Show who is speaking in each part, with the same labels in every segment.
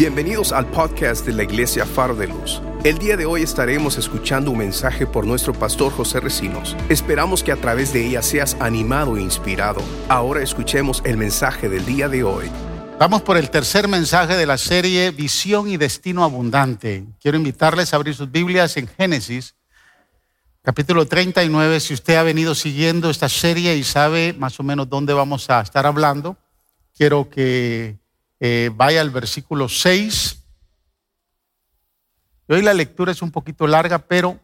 Speaker 1: Bienvenidos al podcast de la Iglesia Faro de Luz. El día de hoy estaremos escuchando un mensaje por nuestro pastor José Recinos. Esperamos que a través de ella seas animado e inspirado. Ahora escuchemos el mensaje del día de hoy.
Speaker 2: Vamos por el tercer mensaje de la serie Visión y Destino Abundante. Quiero invitarles a abrir sus Biblias en Génesis, capítulo 39. Si usted ha venido siguiendo esta serie y sabe más o menos dónde vamos a estar hablando, quiero que eh, vaya al versículo 6. Hoy la lectura es un poquito larga, pero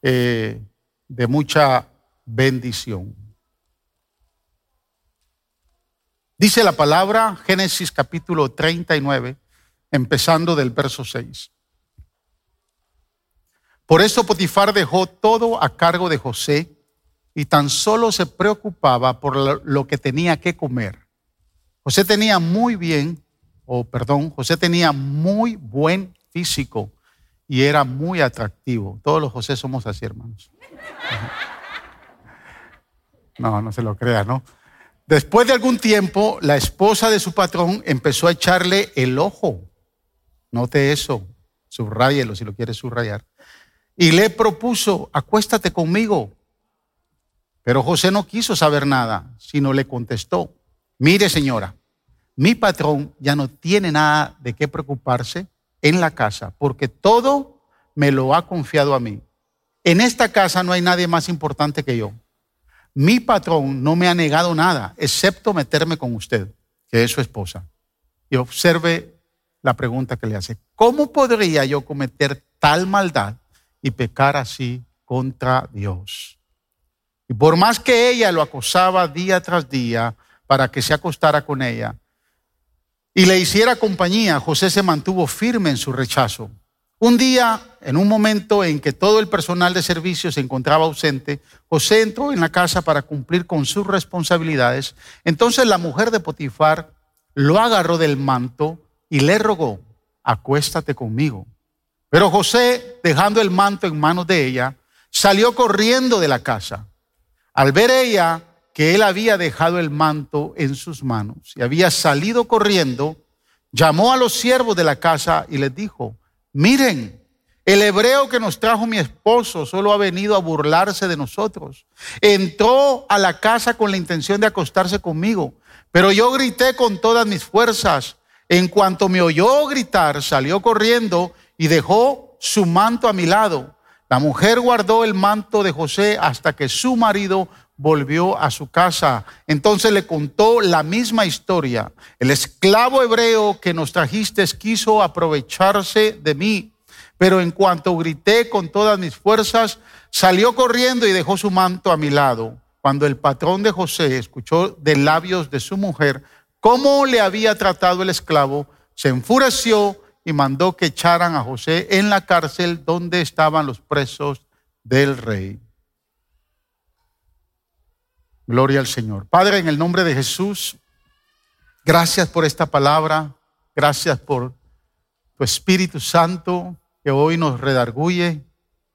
Speaker 2: eh, de mucha bendición. Dice la palabra Génesis capítulo 39, empezando del verso 6. Por eso Potifar dejó todo a cargo de José y tan solo se preocupaba por lo que tenía que comer. José tenía muy bien, o perdón, José tenía muy buen físico y era muy atractivo. Todos los José somos así, hermanos. No, no se lo crea, ¿no? Después de algún tiempo, la esposa de su patrón empezó a echarle el ojo. Note eso, subrayelo si lo quiere subrayar. Y le propuso, acuéstate conmigo. Pero José no quiso saber nada, sino le contestó, mire señora, mi patrón ya no tiene nada de qué preocuparse en la casa, porque todo me lo ha confiado a mí. En esta casa no hay nadie más importante que yo. Mi patrón no me ha negado nada, excepto meterme con usted, que es su esposa. Y observe la pregunta que le hace. ¿Cómo podría yo cometer tal maldad y pecar así contra Dios? Y por más que ella lo acosaba día tras día para que se acostara con ella, y le hiciera compañía, José se mantuvo firme en su rechazo. Un día, en un momento en que todo el personal de servicio se encontraba ausente, José entró en la casa para cumplir con sus responsabilidades. Entonces la mujer de Potifar lo agarró del manto y le rogó, acuéstate conmigo. Pero José, dejando el manto en manos de ella, salió corriendo de la casa. Al ver ella que él había dejado el manto en sus manos y había salido corriendo, llamó a los siervos de la casa y les dijo, miren, el hebreo que nos trajo mi esposo solo ha venido a burlarse de nosotros. Entró a la casa con la intención de acostarse conmigo, pero yo grité con todas mis fuerzas. En cuanto me oyó gritar, salió corriendo y dejó su manto a mi lado. La mujer guardó el manto de José hasta que su marido volvió a su casa. Entonces le contó la misma historia. El esclavo hebreo que nos trajiste quiso aprovecharse de mí, pero en cuanto grité con todas mis fuerzas, salió corriendo y dejó su manto a mi lado. Cuando el patrón de José escuchó de labios de su mujer cómo le había tratado el esclavo, se enfureció y mandó que echaran a José en la cárcel donde estaban los presos del rey. Gloria al Señor. Padre, en el nombre de Jesús, gracias por esta palabra, gracias por tu Espíritu Santo que hoy nos redarguye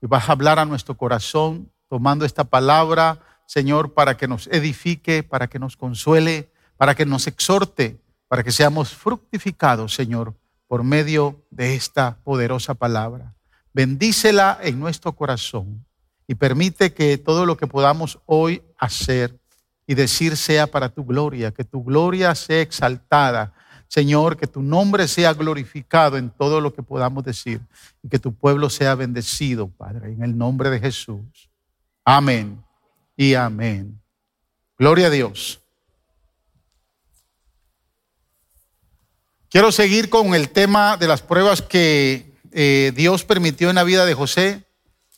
Speaker 2: y vas a hablar a nuestro corazón tomando esta palabra, Señor, para que nos edifique, para que nos consuele, para que nos exhorte, para que seamos fructificados, Señor, por medio de esta poderosa palabra. Bendícela en nuestro corazón y permite que todo lo que podamos hoy hacer y decir sea para tu gloria, que tu gloria sea exaltada. Señor, que tu nombre sea glorificado en todo lo que podamos decir y que tu pueblo sea bendecido, Padre, en el nombre de Jesús. Amén y amén. Gloria a Dios. Quiero seguir con el tema de las pruebas que eh, Dios permitió en la vida de José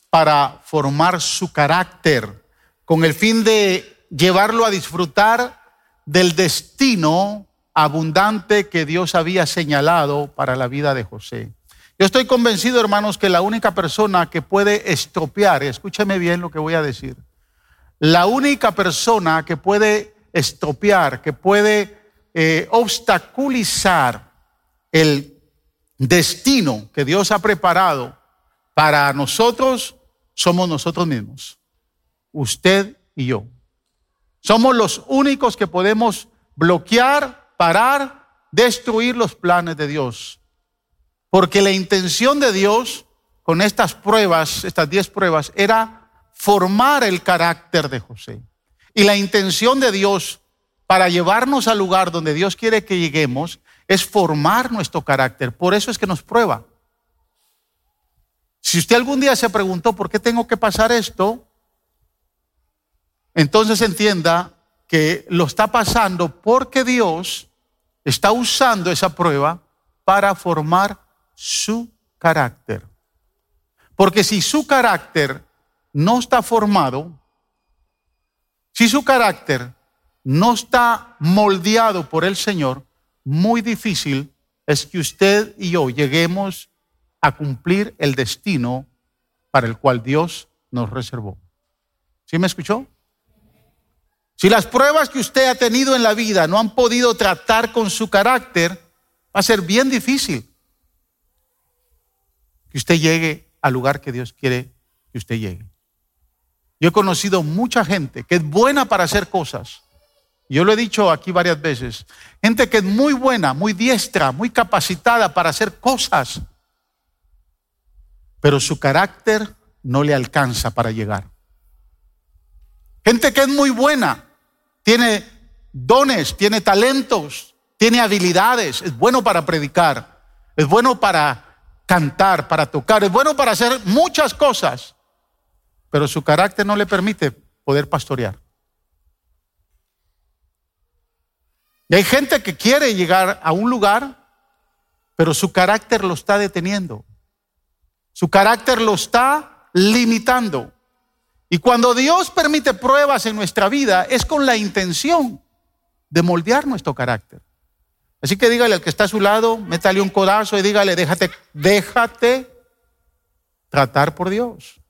Speaker 2: para formar su carácter, con el fin de llevarlo a disfrutar del destino abundante que Dios había señalado para la vida de José. Yo estoy convencido, hermanos, que la única persona que puede estropear, escúcheme bien lo que voy a decir, la única persona que puede estropear, que puede eh, obstaculizar el destino que Dios ha preparado para nosotros, somos nosotros mismos, usted y yo. Somos los únicos que podemos bloquear, parar, destruir los planes de Dios. Porque la intención de Dios con estas pruebas, estas diez pruebas, era formar el carácter de José. Y la intención de Dios para llevarnos al lugar donde Dios quiere que lleguemos es formar nuestro carácter. Por eso es que nos prueba. Si usted algún día se preguntó por qué tengo que pasar esto, entonces entienda que lo está pasando porque Dios está usando esa prueba para formar su carácter. Porque si su carácter no está formado, si su carácter no está moldeado por el Señor, muy difícil es que usted y yo lleguemos a cumplir el destino para el cual Dios nos reservó. ¿Sí me escuchó? Si las pruebas que usted ha tenido en la vida no han podido tratar con su carácter, va a ser bien difícil que usted llegue al lugar que Dios quiere que usted llegue. Yo he conocido mucha gente que es buena para hacer cosas. Yo lo he dicho aquí varias veces. Gente que es muy buena, muy diestra, muy capacitada para hacer cosas. Pero su carácter no le alcanza para llegar. Gente que es muy buena, tiene dones, tiene talentos, tiene habilidades, es bueno para predicar, es bueno para cantar, para tocar, es bueno para hacer muchas cosas, pero su carácter no le permite poder pastorear. Y hay gente que quiere llegar a un lugar, pero su carácter lo está deteniendo. Su carácter lo está limitando. Y cuando Dios permite pruebas en nuestra vida es con la intención de moldear nuestro carácter. Así que dígale al que está a su lado, métale un codazo y dígale, déjate, déjate tratar por Dios.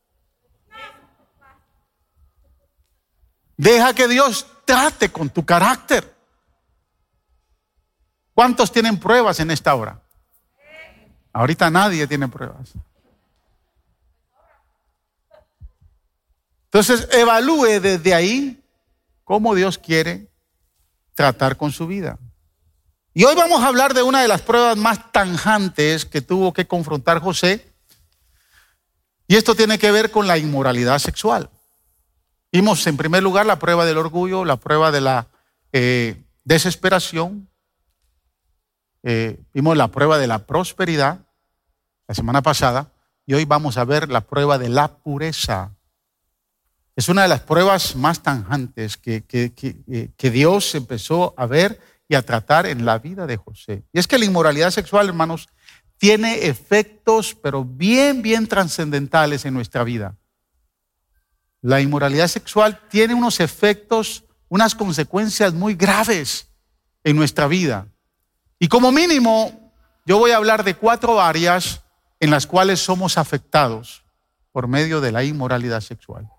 Speaker 2: Deja que Dios trate con tu carácter. ¿Cuántos tienen pruebas en esta hora? Ahorita nadie tiene pruebas. Entonces, evalúe desde ahí cómo Dios quiere tratar con su vida. Y hoy vamos a hablar de una de las pruebas más tanjantes que tuvo que confrontar José. Y esto tiene que ver con la inmoralidad sexual. Vimos en primer lugar la prueba del orgullo, la prueba de la eh, desesperación. Eh, vimos la prueba de la prosperidad la semana pasada. Y hoy vamos a ver la prueba de la pureza. Es una de las pruebas más tanjantes que, eh, que, Dios empezó a ver y a tratar en la vida de José. Y es que la inmoralidad sexual, hermanos, tiene efectos, pero bien, bien trascendentales en nuestra vida. La inmoralidad sexual tiene unos efectos, unas consecuencias muy graves en nuestra vida. Y como mínimo, yo voy a hablar de cuatro áreas en las cuales somos afectados por medio de la inmoralidad sexual.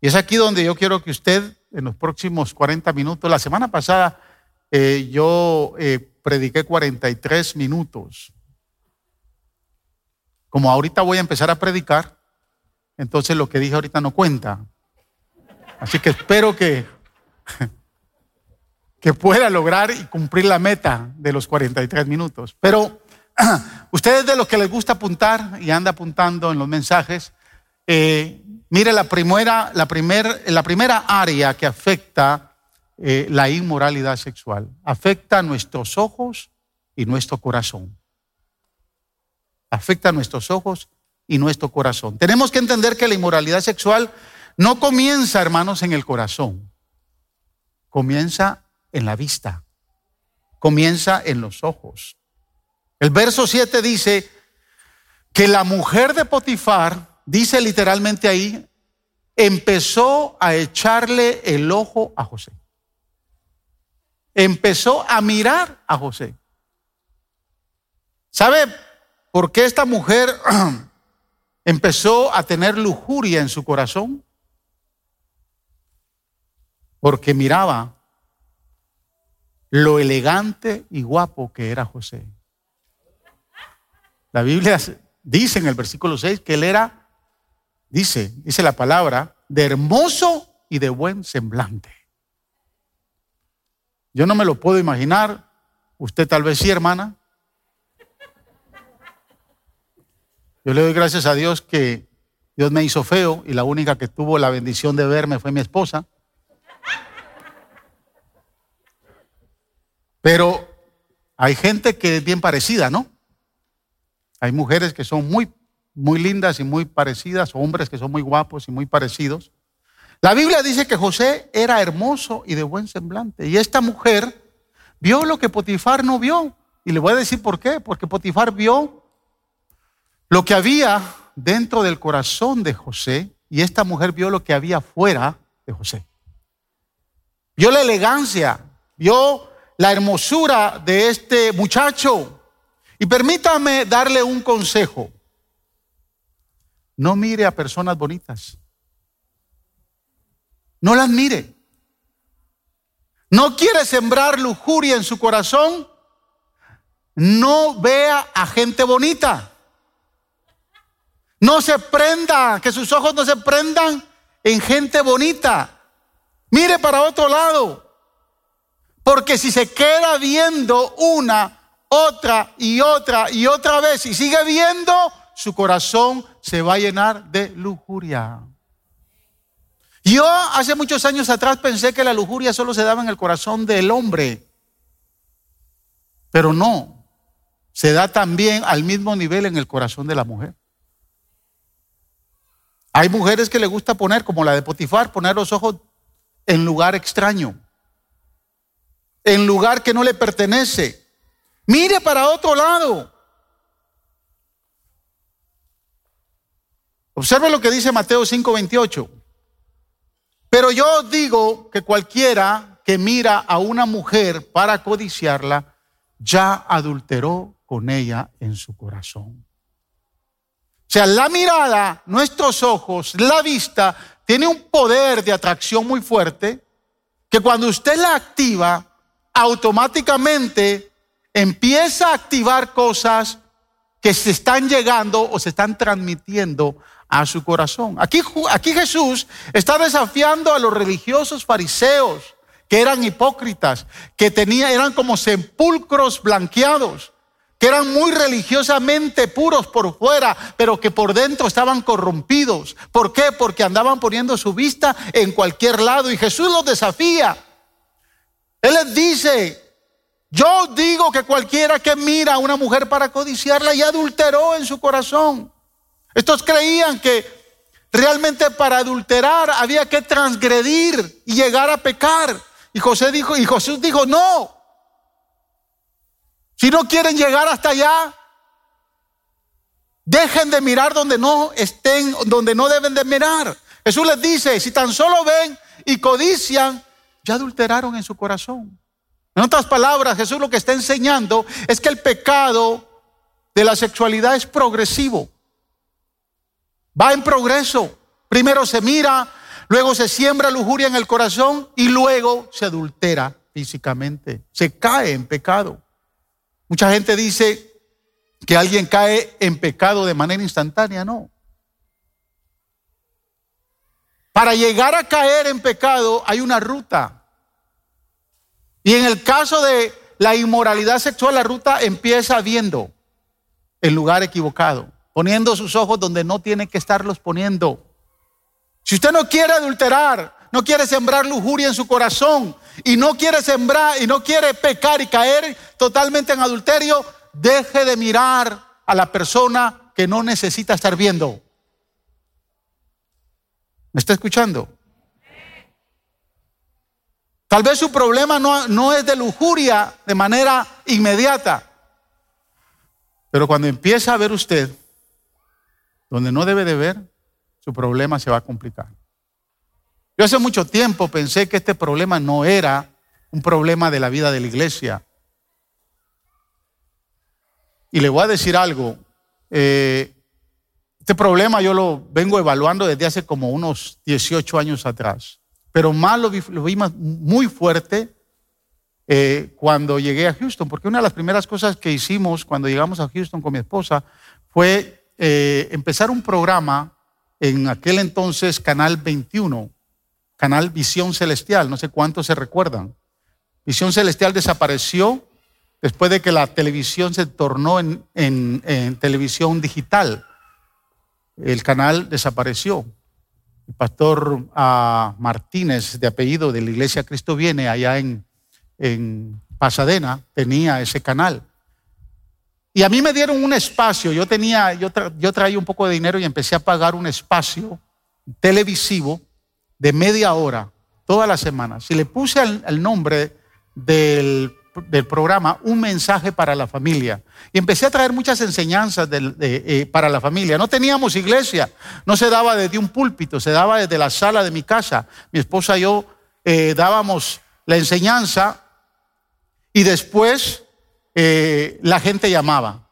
Speaker 2: Y es aquí donde yo quiero que usted, en los próximos 40 minutos, la semana pasada eh, yo eh, prediqué 43 minutos. Como ahorita voy a empezar a predicar, entonces lo que dije ahorita no cuenta. Así que espero que, que pueda lograr y cumplir la meta de los 43 minutos. Pero ustedes de los que les gusta apuntar y anda apuntando en los mensajes, eh, Mire, la primera, la, la primera área que afecta eh, la inmoralidad sexual afecta nuestros ojos y nuestro corazón. Afecta nuestros ojos y nuestro corazón. Tenemos que entender que la inmoralidad sexual no comienza, hermanos, en el corazón. Comienza en la vista. Comienza en los ojos. El verso 7 dice que la mujer de Potifar dice literalmente ahí, empezó a echarle el ojo a José. Empezó a mirar a José. ¿Sabe por qué esta mujer empezó a tener lujuria en su corazón? Porque miraba lo elegante y guapo que era José. La Biblia dice en el versículo 6 que él era dice, dice la palabra, de hermoso y de buen semblante. Yo no me lo puedo imaginar, usted tal vez sí, hermana. Yo le doy gracias a Dios que Dios me hizo feo y la única que tuvo la bendición de verme fue mi esposa. Pero hay gente que es bien parecida, ¿no? Hay mujeres que son muy, muy lindas y muy parecidas, hombres que son muy guapos y muy parecidos. La Biblia dice que José era hermoso y de buen semblante. Y esta mujer vio lo que Potifar no vio. Y le voy a decir por qué. Porque Potifar vio lo que había dentro del corazón de José y esta mujer vio lo que había fuera de José. Vio la elegancia, vio la hermosura de este muchacho. Y permítame darle un consejo. No mire a personas bonitas. No las mire. No quiere sembrar lujuria en su corazón. No vea a gente bonita. No se prenda, que sus ojos no se prendan en gente bonita. Mire para otro lado. Porque si se queda viendo una, otra y otra y otra vez y sigue viendo, su corazón se va a llenar de lujuria. Yo hace muchos años atrás pensé que la lujuria solo se daba en el corazón del hombre, pero no, se da también al mismo nivel en el corazón de la mujer. Hay mujeres que le gusta poner, como la de Potifar, poner los ojos en lugar extraño, en lugar que no le pertenece. Mire para otro lado. Observe lo que dice Mateo 5:28. Pero yo digo que cualquiera que mira a una mujer para codiciarla, ya adulteró con ella en su corazón. O sea, la mirada, nuestros ojos, la vista, tiene un poder de atracción muy fuerte que cuando usted la activa, automáticamente empieza a activar cosas que se están llegando o se están transmitiendo a su corazón. Aquí, Jesús está desafiando a los religiosos fariseos que eran hipócritas, que tenían, eran como sepulcros blanqueados que eran muy religiosamente puros por fuera, pero que por dentro estaban corrompidos. ¿Por qué? Porque andaban poniendo su vista en cualquier lado y Jesús los desafía. Él les dice, yo digo que cualquiera que mira a una mujer para codiciarla ya adulteró en su corazón. Estos creían que realmente para adulterar había que transgredir y llegar a pecar. Y José dijo, y Jesús dijo, no, si no quieren llegar hasta allá, dejen de mirar donde no estén, donde no deben de mirar. Jesús les dice, si tan solo ven y codician, ya adulteraron en su corazón. En otras palabras, Jesús lo que está enseñando es que el pecado de la sexualidad es progresivo. Va en progreso. Primero se mira, luego se siembra lujuria en el corazón y luego se adultera físicamente. Se cae en pecado. Mucha gente dice que alguien cae en pecado de manera instantánea, no. Para llegar a caer en pecado hay una ruta. Y en el caso de la inmoralidad sexual, la ruta empieza viendo el lugar equivocado, poniendo sus ojos donde no tiene que estarlos poniendo. Si usted no quiere adulterar, no quiere sembrar lujuria en su corazón y no quiere sembrar y no quiere pecar y caer totalmente en adulterio, deje de mirar a la persona que no necesita estar viendo. ¿Me está escuchando? Tal vez su problema no, no es de lujuria de manera inmediata, pero cuando empieza a ver usted donde no debe de ver, su problema se va a complicar. Yo hace mucho tiempo pensé que este problema no era un problema de la vida de la iglesia. Y le voy a decir algo. Eh, este problema yo lo vengo evaluando desde hace como unos 18 años atrás. Pero más lo, vi, muy fuerte eh, cuando llegué a Houston, porque una de las primeras cosas que hicimos cuando llegamos a Houston con mi esposa fue eh, empezar un programa en aquel entonces Canal 21 canal Visión Celestial, no sé cuántos se recuerdan. Visión Celestial desapareció después de que la televisión se tornó en, televisión digital. el canal desapareció. El pastor Martínez, de apellido de la iglesia Cristo Viene, allá en Pasadena, tenía ese canal. Y a mí me dieron un espacio, yo tenía, yo, yo traía un poco de dinero y empecé a pagar un espacio televisivo de media hora todas las semanas. Si le puse el, nombre del, programa Un mensaje para la familia. Y empecé a traer muchas enseñanzas eh, para la familia. No teníamos iglesia, no se daba desde un púlpito, se daba desde la sala de mi casa. Mi esposa y yo eh, dábamos la enseñanza y después eh, la gente llamaba.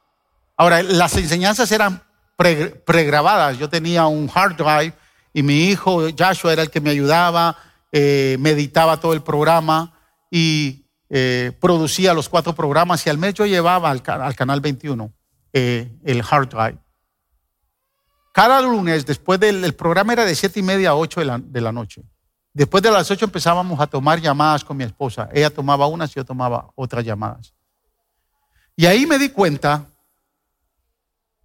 Speaker 2: Ahora, las enseñanzas eran pregrabadas. Yo tenía un hard drive y mi hijo Joshua era el que me ayudaba, eh, meditaba todo el programa y eh, producía los cuatro programas y al mes yo llevaba al, canal 21 el hard drive. Cada lunes, después del programa era de siete y media a ocho de la, de la noche. Después de las ocho empezábamos a tomar llamadas con mi esposa. Ella tomaba unas y yo tomaba otras llamadas. Y ahí me di cuenta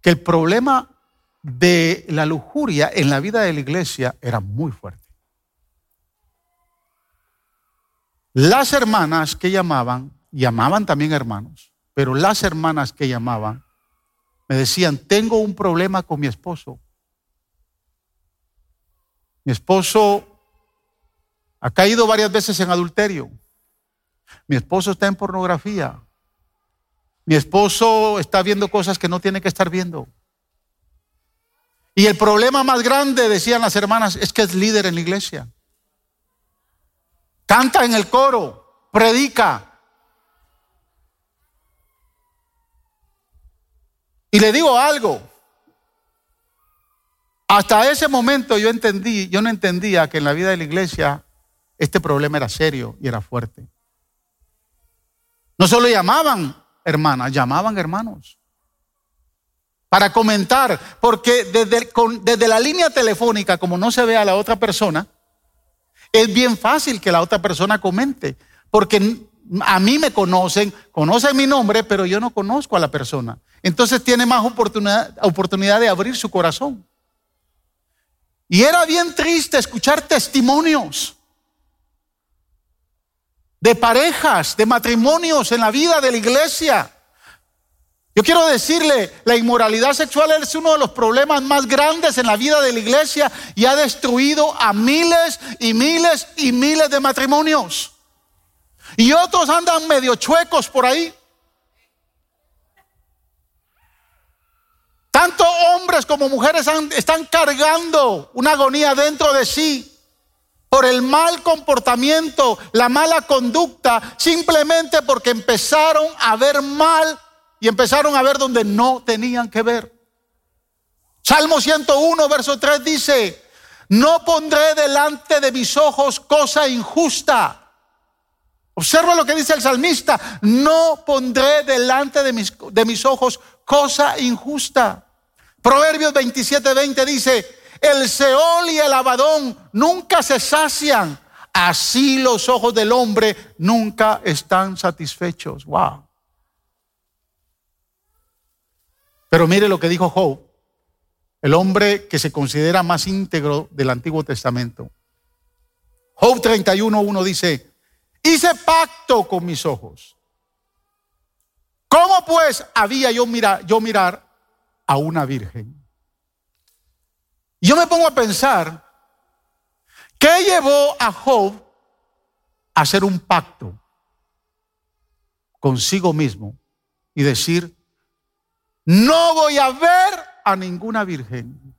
Speaker 2: que el problema de la lujuria en la vida de la iglesia era muy fuerte. Las hermanas que llamaban, llamaban también hermanos, pero las hermanas que llamaban me decían, tengo un problema con mi esposo. Mi esposo ha caído varias veces en adulterio. Mi esposo está en pornografía. Mi esposo está viendo cosas que no tiene que estar viendo. Y el problema más grande, decían las hermanas, es que es líder en la iglesia. Canta en el coro, predica. Y le digo algo. Hasta ese momento yo entendí, yo no entendía que en la vida de la iglesia este problema era serio y era fuerte. No solo llamaban hermanas, llamaban hermanos. Para comentar, porque desde, desde la línea telefónica, como no se ve a la otra persona, es bien fácil que la otra persona comente, porque a mí me conocen, conocen mi nombre, pero yo no conozco a la persona. Entonces tiene más oportunidad, oportunidad de abrir su corazón. Y era bien triste escuchar testimonios de parejas, de matrimonios en la vida de la iglesia. Yo quiero decirle, la inmoralidad sexual es uno de los problemas más grandes en la vida de la iglesia y ha destruido a miles y miles y miles de matrimonios. Y otros andan medio chuecos por ahí. Tanto hombres como mujeres están cargando una agonía dentro de sí por el mal comportamiento, la mala conducta, simplemente porque empezaron a ver mal y empezaron a ver donde no tenían que ver. Salmo 101, verso 3 dice, no pondré delante de mis ojos cosa injusta. Observa lo que dice el salmista, no pondré delante de mis, de mis ojos cosa injusta. Proverbios 27, 20 dice, el Seol y el Abadón nunca se sacian. Así los ojos del hombre nunca están satisfechos. Wow. Pero mire lo que dijo Job, el hombre que se considera más íntegro del Antiguo Testamento. Job 31.1 dice, hice pacto con mis ojos. ¿Cómo pues había yo mirar, yo mirar a una virgen? Yo me pongo a pensar, ¿qué llevó a Job a hacer un pacto consigo mismo y decir, no voy a ver a ninguna virgen?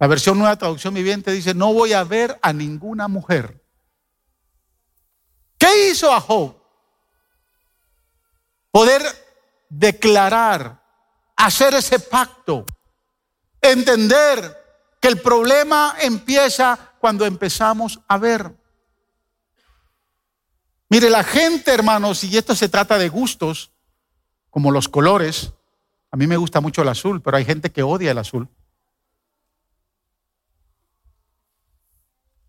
Speaker 2: La versión nueva traducción viviente dice, no voy a ver a ninguna mujer. ¿Qué hizo a Job? Poder declarar, hacer ese pacto entender que el problema empieza cuando empezamos a ver. Mire, la gente, hermanos, y esto se trata de gustos, como los colores. A mí me gusta mucho el azul, pero hay gente que odia el azul.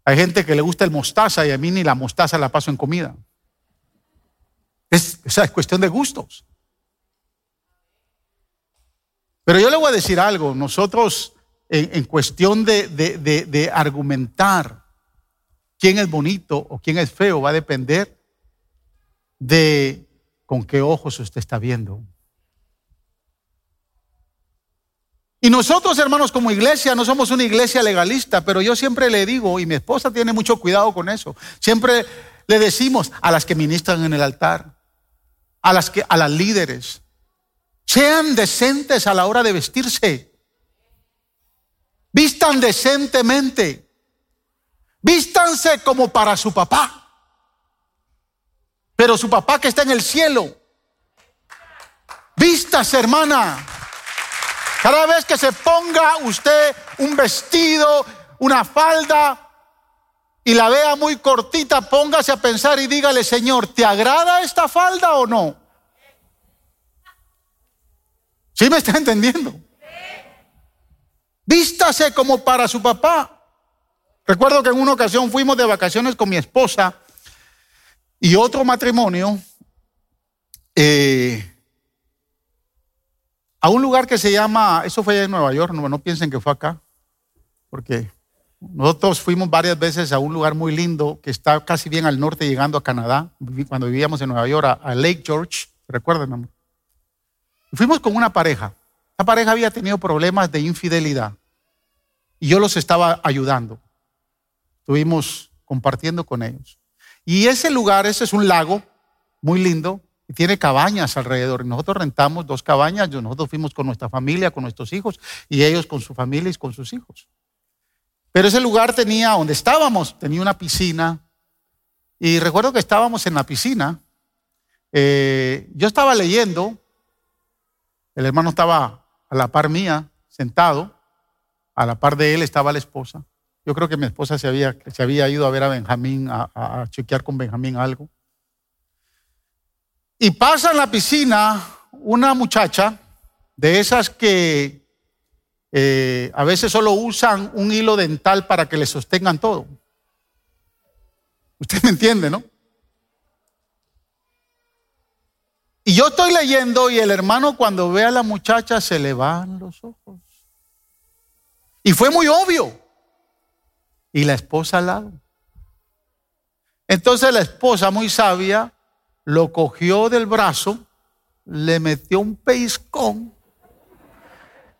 Speaker 2: Hay gente que le gusta el mostaza y a mí ni la mostaza la paso en comida. Es, es cuestión de gustos. Pero yo le voy a decir algo, nosotros en, cuestión de, argumentar quién es bonito o quién es feo va a depender de con qué ojos usted está viendo. Y nosotros, hermanos, como iglesia, no somos una iglesia legalista, pero yo siempre le digo, y mi esposa tiene mucho cuidado con eso, siempre le decimos a las que ministran en el altar, a las que a las líderes, sean decentes a la hora de vestirse. Vistan decentemente. Vístanse como para su papá. Pero su papá que está en el cielo. Vístase, hermana. Cada vez que se ponga usted un vestido, una falda y la vea muy cortita, póngase a pensar y dígale, Señor, ¿te agrada esta falda o no? ¿Sí me está entendiendo? Vístase como para su papá. Recuerdo que en una ocasión fuimos de vacaciones con mi esposa y otro matrimonio. Eh, a un lugar que se llama, eso fue en Nueva York, no, no piensen que fue acá, porque nosotros fuimos varias veces a un lugar muy lindo que está casi bien al norte llegando a Canadá, cuando vivíamos en Nueva York, a, Lake George, recuerden, amor. Fuimos con una pareja. La pareja había tenido problemas de infidelidad y yo los estaba ayudando. Estuvimos compartiendo con ellos. Y ese lugar, ese es un lago muy lindo, y tiene cabañas alrededor. Nosotros rentamos dos cabañas, nosotros fuimos con nuestra familia, con nuestros hijos, y ellos con su familia y con sus hijos. Pero ese lugar tenía, donde estábamos, tenía una piscina, y recuerdo que estábamos en la piscina, eh, yo estaba leyendo, el hermano estaba a la par mía, sentado, a la par de él estaba la esposa. Yo creo que mi esposa se había, se había ido a ver a Benjamín, a, chequear con Benjamín algo. Y pasa en la piscina una muchacha de esas que eh, a veces solo usan un hilo dental para que le sostengan todo. Usted me entiende, ¿no? Y yo estoy leyendo y el hermano cuando ve a la muchacha se le van los ojos. Y fue muy obvio. Y la esposa al lado. Entonces la esposa muy sabia lo cogió del brazo, le metió un peiscón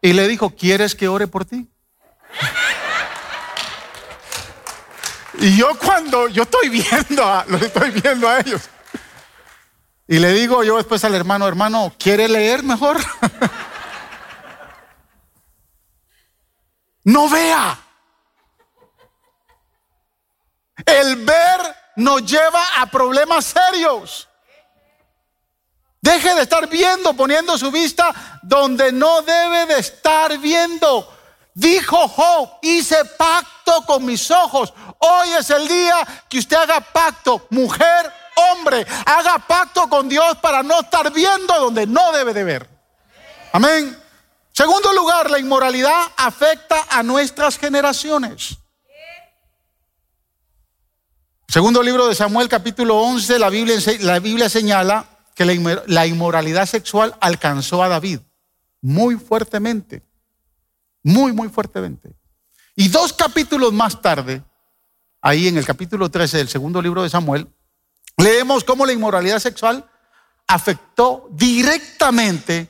Speaker 2: y le dijo, ¿quieres que ore por ti? Y yo cuando yo estoy viendo, a, los estoy viendo a ellos. Y le digo yo después al hermano, hermano, ¿quiere leer mejor? no vea. El ver nos lleva a problemas serios. Deje de estar viendo, poniendo su vista donde no debe de estar viendo. Dijo Job, hice pacto con mis ojos. Hoy es el día que usted haga pacto, mujer, hombre, haga pacto con Dios para no estar viendo donde no debe de ver. Amén. Segundo lugar, la inmoralidad afecta a nuestras generaciones. Segundo libro de Samuel, capítulo 11, la Biblia, la Biblia señala que la inmoralidad sexual alcanzó a David muy fuertemente, muy, muy fuertemente. Y dos capítulos más tarde, ahí en el capítulo 13 del segundo libro de Samuel, leemos cómo la inmoralidad sexual afectó directamente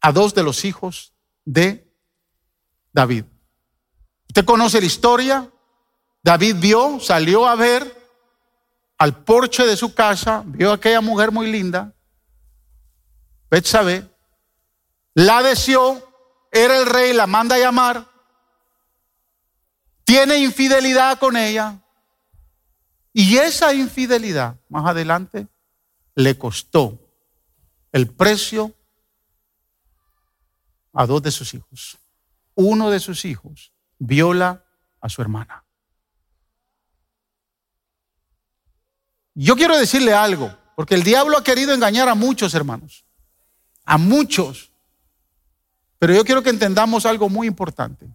Speaker 2: a dos de los hijos de David. Usted conoce la historia. David vio, salió a ver al porche de su casa, vio a aquella mujer muy linda, Betsabé, la deseó, era el rey, la manda a llamar, tiene infidelidad con ella, y esa infidelidad, más adelante, le costó el precio a dos de sus hijos. Uno de sus hijos viola a su hermana. Yo quiero decirle algo, porque el diablo ha querido engañar a muchos hermanos, a muchos. Pero yo quiero que entendamos algo muy importante.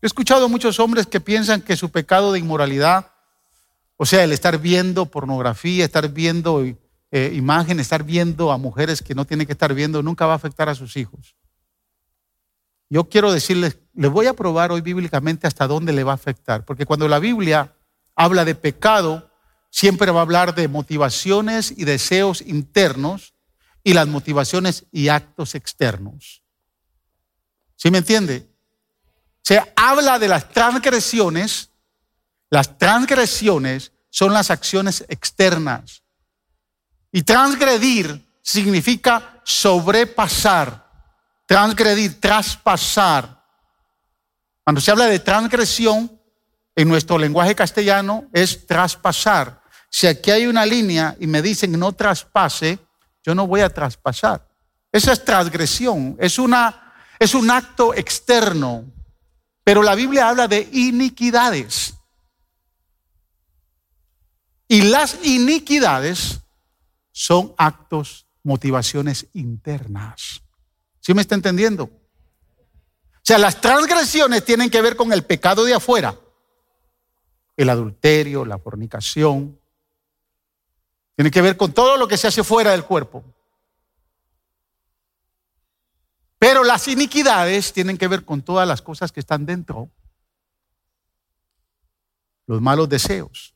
Speaker 2: he escuchado a muchos hombres que piensan que su pecado de inmoralidad, o sea, el estar viendo pornografía, estar viendo eh, imágenes, estar viendo a mujeres que no tienen que estar viendo, nunca va a afectar a sus hijos. yo quiero decirles, les voy a probar hoy bíblicamente hasta dónde le va a afectar, porque cuando la Biblia habla de pecado, siempre va a hablar de motivaciones y deseos internos y las motivaciones y actos externos. ¿Sí me entiende? Se habla de las transgresiones. Las transgresiones son las acciones externas. Y transgredir significa sobrepasar, transgredir, traspasar. Cuando se habla de transgresión, en nuestro lenguaje castellano es traspasar. Si aquí hay una línea y me dicen no traspase, yo no voy a traspasar. Esa es transgresión, es, una, es un acto externo. Pero la Biblia habla de iniquidades. Y las iniquidades son actos, motivaciones internas. ¿Sí me está entendiendo? O sea, las transgresiones tienen que ver con el pecado de afuera. El adulterio, la fornicación, tiene que ver con todo lo que se hace fuera del cuerpo. Pero las iniquidades tienen que ver con todas las cosas que están dentro. Los malos deseos.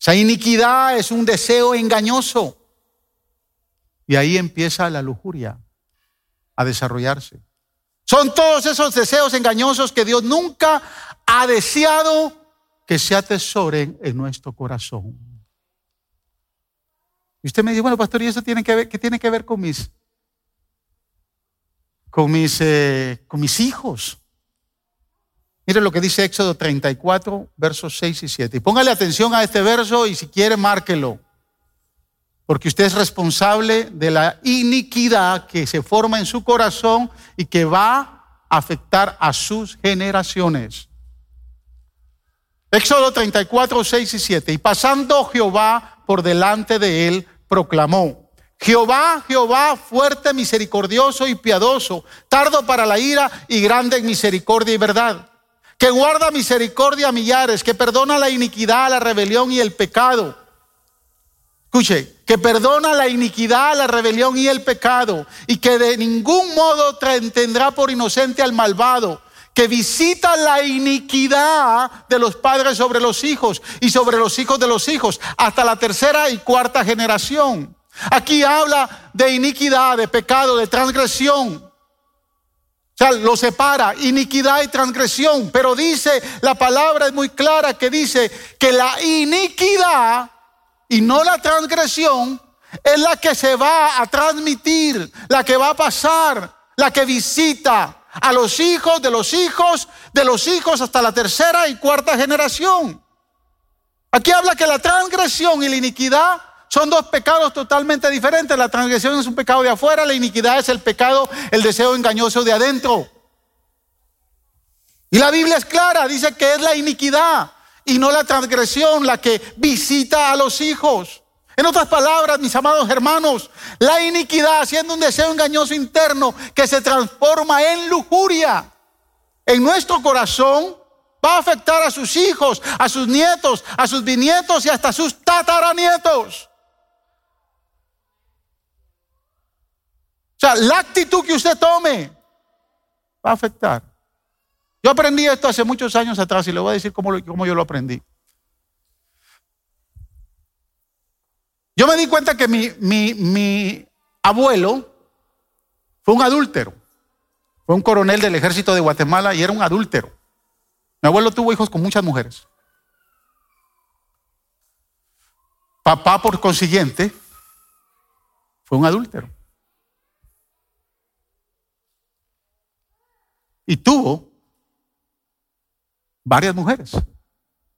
Speaker 2: Esa iniquidad es un deseo engañoso. Y ahí empieza la lujuria a desarrollarse. Son todos esos deseos engañosos que Dios nunca ha deseado que se atesoren en nuestro corazón. Y usted me dice, bueno, pastor, ¿y eso tiene que ver, qué tiene que ver con mis, con mis, eh, con mis hijos? Mire lo que dice Éxodo 34, versos 6 y 7. Y póngale atención a este verso y si quiere, márquelo. Porque usted es responsable de la iniquidad que se forma en su corazón y que va a afectar a sus generaciones. Éxodo 34, 6 y 7. Y pasando Jehová por delante de él, proclamó, Jehová, Jehová, fuerte, misericordioso y piadoso, tardo para la ira y grande en misericordia y verdad, que guarda misericordia a millares, que perdona la iniquidad, la rebelión y el pecado. Escuche, que perdona la iniquidad, la rebelión y el pecado, y que de ningún modo tendrá por inocente al malvado, que visita la iniquidad de los padres sobre los hijos y sobre los hijos de los hijos, hasta la tercera y cuarta generación. Aquí habla de iniquidad, de pecado, de transgresión. O sea, lo separa, iniquidad y transgresión. Pero dice, la palabra es muy clara que dice que la iniquidad y no la transgresión es la que se va a transmitir, la que va a pasar, la que visita, a los hijos de los hijos de los hijos hasta la tercera y cuarta generación. Aquí habla que la transgresión y la iniquidad son dos pecados totalmente diferentes. La transgresión es un pecado de afuera, la iniquidad es el pecado, el deseo engañoso de adentro. Y la Biblia es clara, dice que es la iniquidad y no la transgresión la que visita a los hijos. En otras palabras, mis amados hermanos, la iniquidad, siendo un deseo engañoso interno que se transforma en lujuria en nuestro corazón, va a afectar a sus hijos, a sus nietos, a sus bisnietos y hasta a sus tataranietos. O sea, la actitud que usted tome va a afectar. Yo aprendí esto hace muchos años atrás y le voy a decir cómo, yo lo aprendí. Yo me di cuenta que mi, mi, abuelo fue un adúltero. Fue un coronel del ejército de Guatemala y era un adúltero. Mi abuelo tuvo hijos con muchas mujeres. Papá, por consiguiente, fue un adúltero. Y tuvo varias mujeres,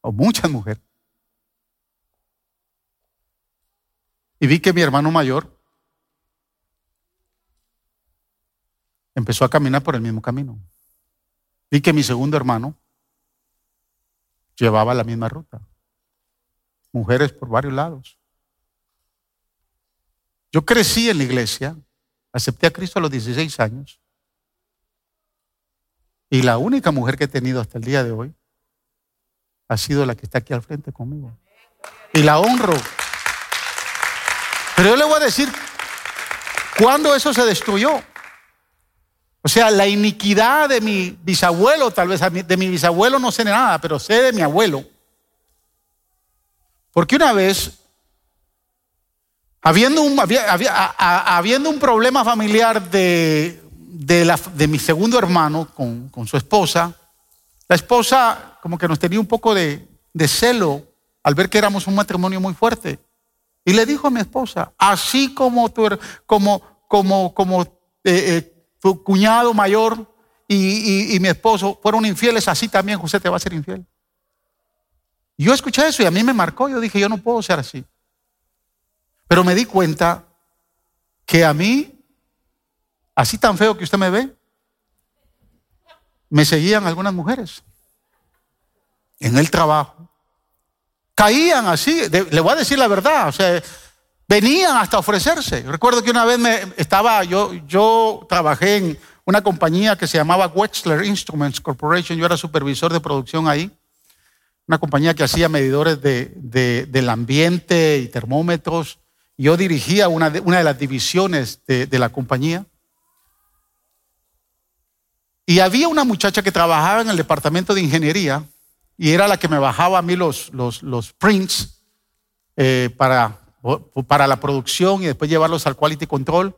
Speaker 2: o muchas mujeres. Y vi que mi hermano mayor empezó a caminar por el mismo camino. Vi que mi segundo hermano llevaba la misma ruta. Mujeres por varios lados. Yo crecí en la iglesia, acepté a Cristo a los 16 años. Y la única mujer que he tenido hasta el día de hoy ha sido la que está aquí al frente conmigo. Y la honro. Pero yo le voy a decir cuándo eso se destruyó. O sea, la iniquidad de mi bisabuelo, tal vez de mi bisabuelo no sé nada, pero sé de mi abuelo. Porque una vez, habiendo un, habiendo un problema familiar de, de, mi segundo hermano con, con, su esposa, la esposa como que nos tenía un poco de, de celo al ver que éramos un matrimonio muy fuerte. Y le dijo a mi esposa, así como tu, como, como, como eh, eh, tu cuñado mayor y, mi esposo fueron infieles, así también José te va a ser infiel. yo escuché eso y a mí me marcó. Yo dije, yo no puedo ser así. Pero me di cuenta que a mí, así tan feo que usted me ve, me seguían algunas mujeres en el trabajo. Caían así, le voy a decir la verdad, o sea, venían hasta ofrecerse. Recuerdo que una vez me estaba, yo, yo trabajé en una compañía que se llamaba Wexler Instruments Corporation, yo era supervisor de producción ahí, una compañía que hacía medidores de, del ambiente y termómetros. Yo dirigía una de, una de las divisiones de, de la compañía. Y había una muchacha que trabajaba en el departamento de ingeniería y era la que me bajaba a mí los, prints eh, para, para la producción y después llevarlos al quality control.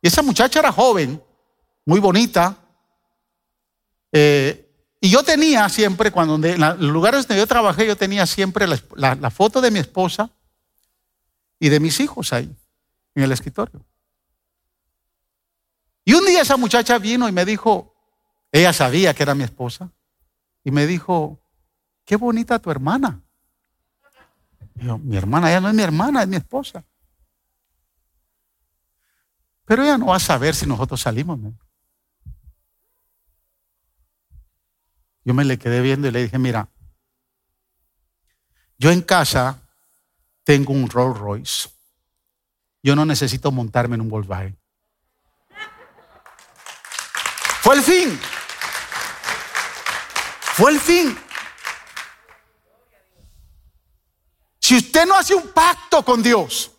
Speaker 2: Y esa muchacha era joven, muy bonita. Eh, y yo tenía siempre, cuando en los lugares donde yo trabajé, yo tenía siempre la, la foto de mi esposa y de mis hijos ahí, en el escritorio. Y un día esa muchacha vino y me dijo, ella sabía que era mi esposa, y me dijo, qué bonita tu hermana. mi hermana, ella no es mi hermana, es mi esposa. Pero ella no va a saber si nosotros salimos. Yo me le quedé viendo y le dije, mira, yo en casa tengo un Rolls Royce. Yo no necesito montarme en un Volkswagen. Fue el fin. Fue el fin. Si usted no hace un pacto con Dios,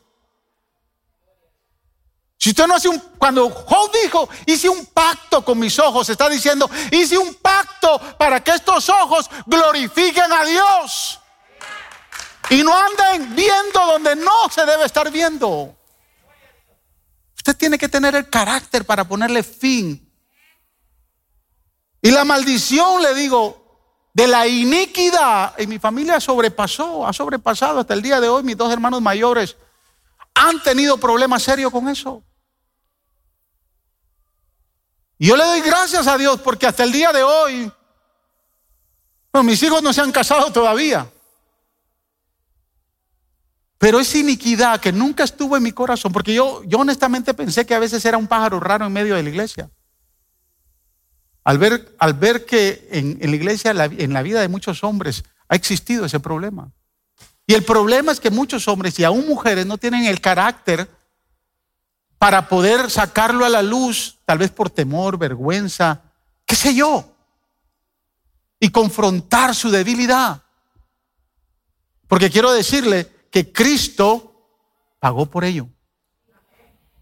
Speaker 2: si usted no hace un, cuando Job dijo, hice un pacto con mis ojos, está diciendo, hice un pacto para que estos ojos glorifiquen a Dios. Y no anden viendo donde no se debe estar viendo. Usted tiene que tener el carácter para ponerle fin. Y la maldición, le digo, de la iniquidad en mi familia sobrepasó, ha sobrepasado hasta el día de hoy. Mis dos hermanos mayores han tenido problemas serios con eso. Y yo le doy gracias a Dios porque hasta el día de hoy, mis hijos no se han casado todavía. Pero esa iniquidad que nunca estuvo en mi corazón, porque yo, yo honestamente pensé que a veces era un pájaro raro en medio de la iglesia. Al ver, al ver que en, la iglesia, en la vida de muchos hombres, ha existido ese problema. Y el problema es que muchos hombres y aún mujeres no tienen el carácter para poder sacarlo a la luz, tal vez por temor, vergüenza, qué sé yo, y confrontar su debilidad. Porque quiero decirle que Cristo pagó por ello.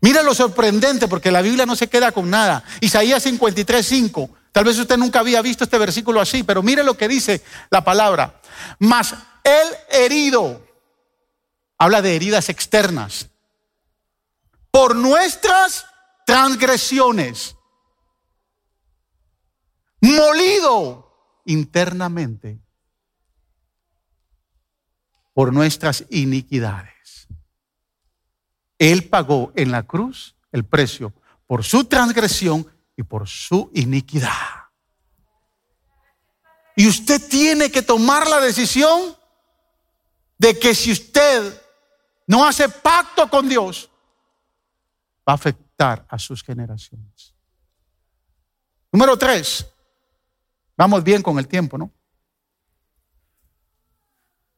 Speaker 2: Mira lo sorprendente, porque la Biblia no se queda con nada. Isaías 53, 5. Tal vez usted nunca había visto este versículo así, pero mire lo que dice la palabra. Mas el herido, habla de heridas externas, por nuestras transgresiones, molido internamente por nuestras iniquidades. Él pagó en la cruz el precio por su transgresión y por su iniquidad. Y usted tiene que tomar la decisión de que si usted no hace pacto con Dios, va a afectar a sus generaciones. Número tres, vamos bien con el tiempo, ¿no?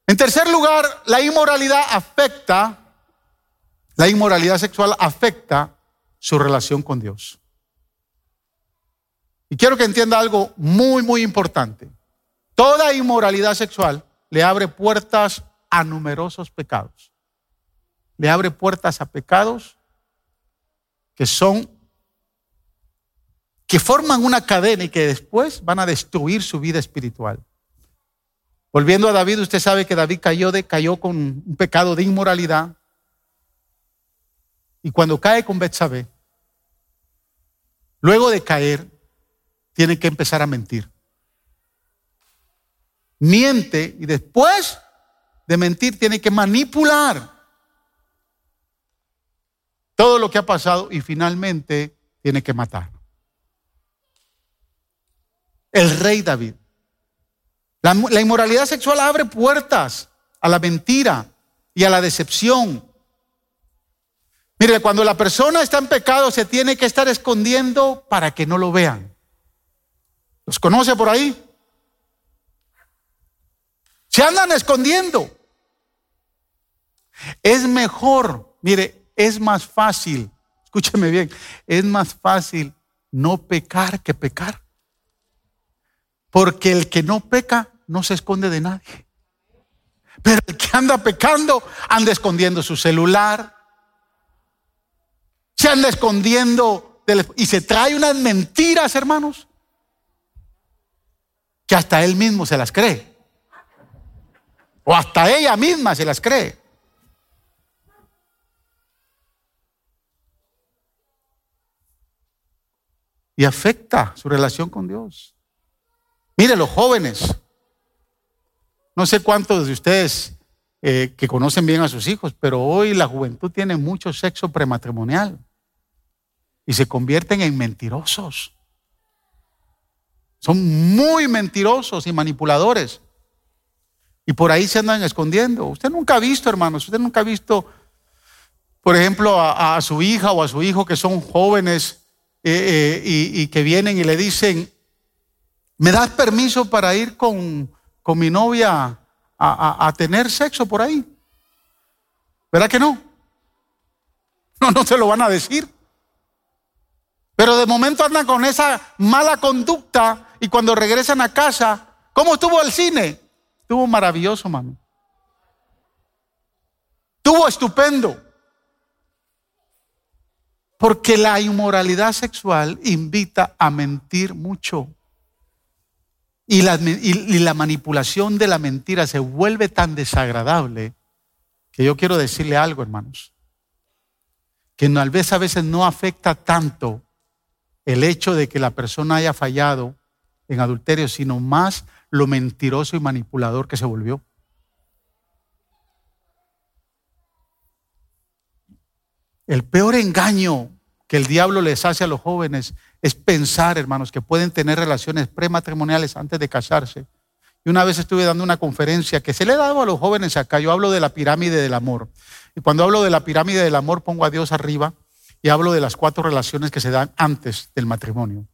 Speaker 2: En tercer lugar, la inmoralidad afecta la inmoralidad sexual afecta su relación con Dios. Y quiero que entienda algo muy, muy importante. Toda inmoralidad sexual le abre puertas a numerosos pecados. Le abre puertas a pecados que son que forman una cadena y que después van a destruir su vida espiritual. Volviendo a David, usted sabe que David cayó, de, cayó con un pecado de inmoralidad. Y cuando cae con Betsabé, luego de caer, tiene que empezar a mentir. Miente y después de mentir tiene que manipular todo lo que ha pasado y finalmente tiene que matar. El rey David. La, inmoralidad sexual abre puertas a la mentira y a la decepción. Mire, cuando la persona está en pecado se tiene que estar escondiendo para que no lo vean. ¿Los conoce por ahí? Se andan escondiendo. Es mejor, mire, es más fácil, escúcheme bien, es más fácil no pecar que pecar. Porque el que no peca no se esconde de nadie. Pero el que anda pecando anda escondiendo su celular, se anda escondiendo y se trae unas mentiras, hermanos, que hasta él mismo se las cree. O hasta ella misma se las cree. y afecta su relación con Dios. Mire, los jóvenes, no sé cuántos de ustedes eh, que conocen bien a sus hijos, pero hoy la juventud tiene mucho sexo prematrimonial y se convierten en mentirosos. Son muy mentirosos y manipuladores. Y por ahí se andan escondiendo. Usted nunca ha visto, hermanos, usted nunca ha visto, por ejemplo, a su hija o a su hijo que son jóvenes eh, eh, y, que vienen y le dicen, ¿me das permiso para ir con, con mi novia a, a, tener sexo por ahí? ¿Verdad que no? No, no se lo van a decir. Pero de momento andan con esa mala conducta y cuando regresan a casa, ¿cómo estuvo el cine? Estuvo maravilloso, mami. Estuvo estupendo. Porque la inmoralidad sexual invita a mentir mucho. Y la, manipulación de la mentira se vuelve tan desagradable que yo quiero decirle algo, hermanos. Que tal vez a veces no afecta tanto el hecho de que la persona haya fallado en adulterio, sino más lo mentiroso y manipulador que se volvió. El peor engaño que el diablo les hace a los jóvenes es pensar, hermanos, que pueden tener relaciones prematrimoniales antes de casarse. Y una vez estuve dando una conferencia que se le dado a los jóvenes acá. Yo hablo de la pirámide del amor. Y cuando hablo de la pirámide del amor, pongo a Dios arriba y hablo de las cuatro relaciones que se dan antes del matrimonio.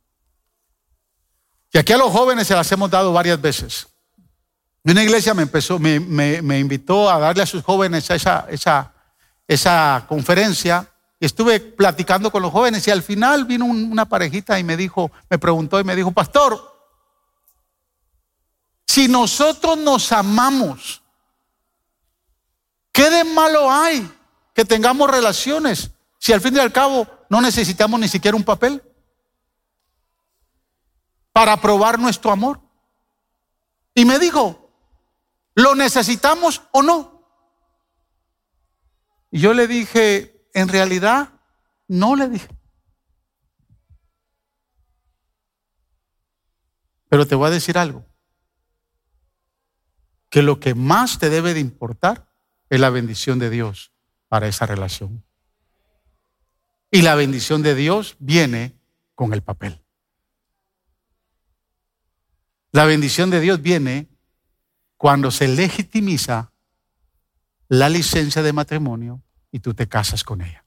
Speaker 2: Y aquí a los jóvenes se las hemos dado varias veces. Una iglesia me empezó, me, invitó a darle a sus jóvenes esa, esa, esa conferencia estuve platicando con los jóvenes y al final vino una parejita y me dijo, me preguntó y me dijo, pastor, si nosotros nos amamos, ¿qué de malo hay que tengamos relaciones si al fin y al cabo no necesitamos ni siquiera un papel para probar nuestro amor? Y me dijo, ¿lo necesitamos o no? Y yo le dije, en realidad, no le dije. Pero te voy a decir algo. Que lo que más te debe de importar es la bendición de Dios para esa relación. Y la bendición de Dios viene con el papel. La bendición de Dios viene cuando se legitimiza la licencia de matrimonio y tú te casas con ella.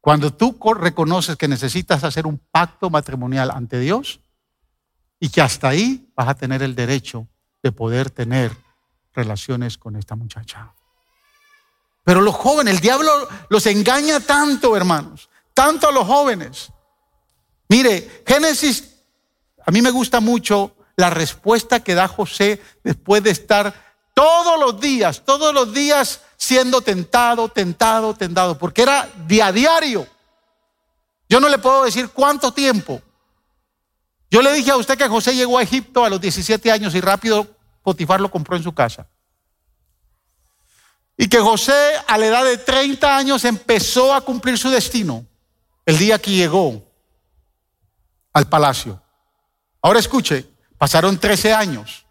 Speaker 2: Cuando tú reconoces que necesitas hacer un pacto matrimonial ante Dios y que hasta ahí vas a tener el derecho de poder tener relaciones con esta muchacha. Pero los jóvenes, el diablo los engaña tanto, hermanos, tanto a los jóvenes. Mire, Génesis, a mí me gusta mucho la respuesta que da José después de estar todos los días, todos los días siendo tentado, tentado, tentado, porque era día diario. Yo no le puedo decir cuánto tiempo. Yo le dije a usted que José llegó a Egipto a los 17 años y rápido Potifar lo compró en su casa. Y que José a la edad de 30 años empezó a cumplir su destino el día que llegó al palacio. Ahora escuche, pasaron 13 años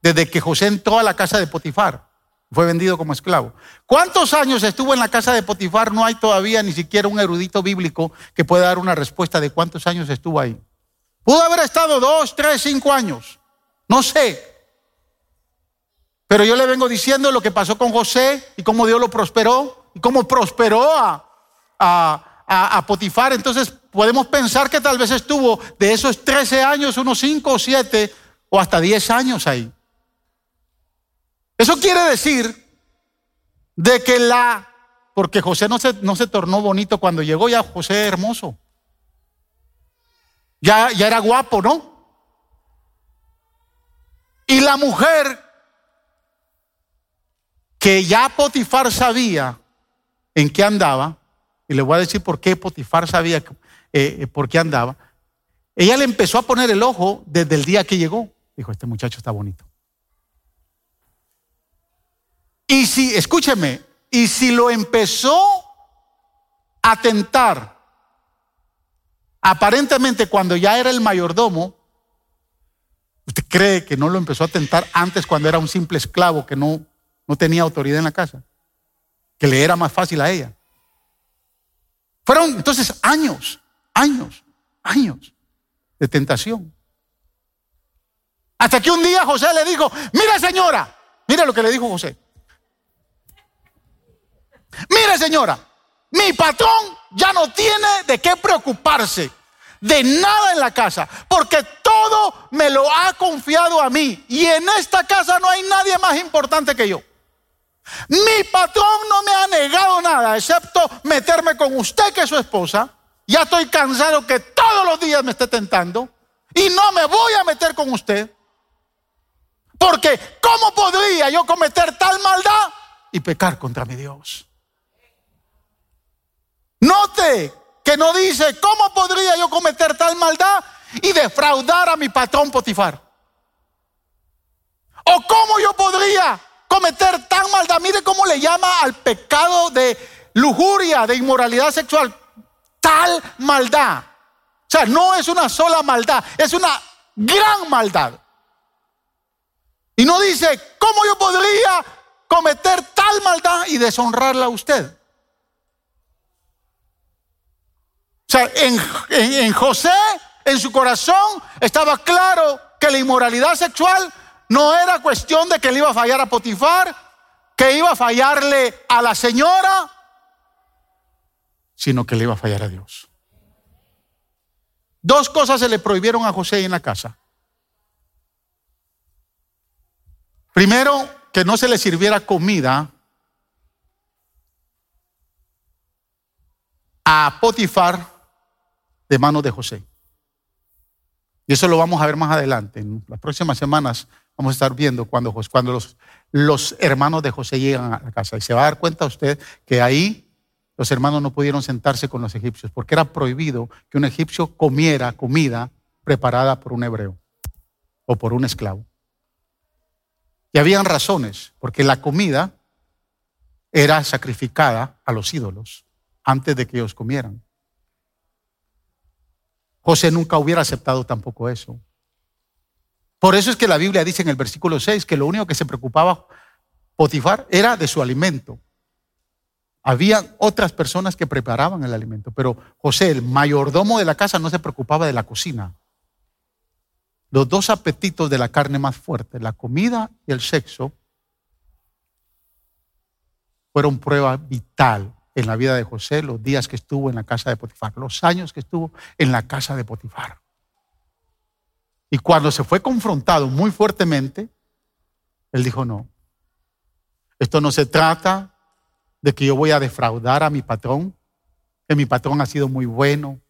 Speaker 2: desde que José entró a la casa de Potifar. Fue vendido como esclavo. ¿Cuántos años estuvo en la casa de Potifar? No hay todavía ni siquiera un erudito bíblico que pueda dar una respuesta de cuántos años estuvo ahí. Pudo haber estado dos, tres, cinco años. No sé. Pero yo le vengo diciendo lo que pasó con José y cómo Dios lo prosperó y cómo prosperó a, a, Potifar. Entonces podemos pensar que tal vez estuvo de esos 13 años, unos 5 o 7 o hasta 10 años ahí. Eso quiere decir de que la, porque José no se, no se tornó bonito cuando llegó, ya José hermoso. Ya, ya era guapo, ¿no? Y la mujer que ya Potifar sabía en qué andaba, y le voy a decir por qué Potifar sabía eh, eh, por qué andaba, ella le empezó a poner el ojo desde el día que llegó. Dijo, este muchacho está bonito. Y si, escúcheme, y si lo empezó a tentar, aparentemente cuando ya era el mayordomo, ¿usted cree que no lo empezó a tentar antes cuando era un simple esclavo que no no tenía autoridad en la casa, que le era más fácil a ella. Fueron entonces años, años, años de tentación. Hasta que un día José le dijo, mira señora, mira lo que le dijo José. Mire señora, mi patrón ya no tiene de qué preocuparse de nada en la casa, porque todo me lo ha confiado a mí. Y en esta casa no hay nadie más importante que yo. Mi patrón no me ha negado nada, excepto meterme con usted que es su esposa. Ya estoy cansado que todos los días me esté tentando. Y no me voy a meter con usted. Porque ¿cómo podría yo cometer tal maldad y pecar contra mi Dios? Note que no dice, ¿cómo podría yo cometer tal maldad y defraudar a mi patrón Potifar? ¿O cómo yo podría cometer tan maldad. Mire cómo le llama al pecado de lujuria, de inmoralidad sexual. Tal maldad. O sea, no es una sola maldad, es una gran maldad. Y no dice, ¿cómo yo podría cometer tal maldad y deshonrarla a usted? O sea, en, en José, en su corazón, estaba claro que la inmoralidad sexual no era cuestión de que le iba a fallar a Potifar, que iba a fallarle a la señora, sino que le iba a fallar a Dios. Dos cosas se le prohibieron a José en la casa. Primero, que no se le sirviera comida a Potifar de manos de José. Y eso lo vamos a ver más adelante. En las próximas semanas vamos a estar viendo cuando, los, los hermanos de José llegan a la casa. Y se va a dar cuenta usted que ahí los hermanos no pudieron sentarse con los egipcios porque era prohibido que un egipcio comiera comida preparada por un hebreo o por un esclavo. Y habían razones, porque la comida era sacrificada a los ídolos antes de que ellos comieran. José nunca hubiera aceptado tampoco eso. Por eso es que la Biblia dice en el versículo 6 que lo único que se preocupaba Potifar era de su alimento. Había otras personas que preparaban el alimento, pero José, el mayordomo de la casa, no se preocupaba de la cocina. Los dos apetitos de la carne más fuerte, la comida y el sexo, fueron prueba vital en la vida de José los días que estuvo en la casa de Potifar, los años que estuvo en la casa de Potifar. Y cuando se fue confrontado muy fuertemente, él dijo, no, esto no se trata de que yo voy a defraudar a mi patrón, que mi patrón ha sido muy bueno,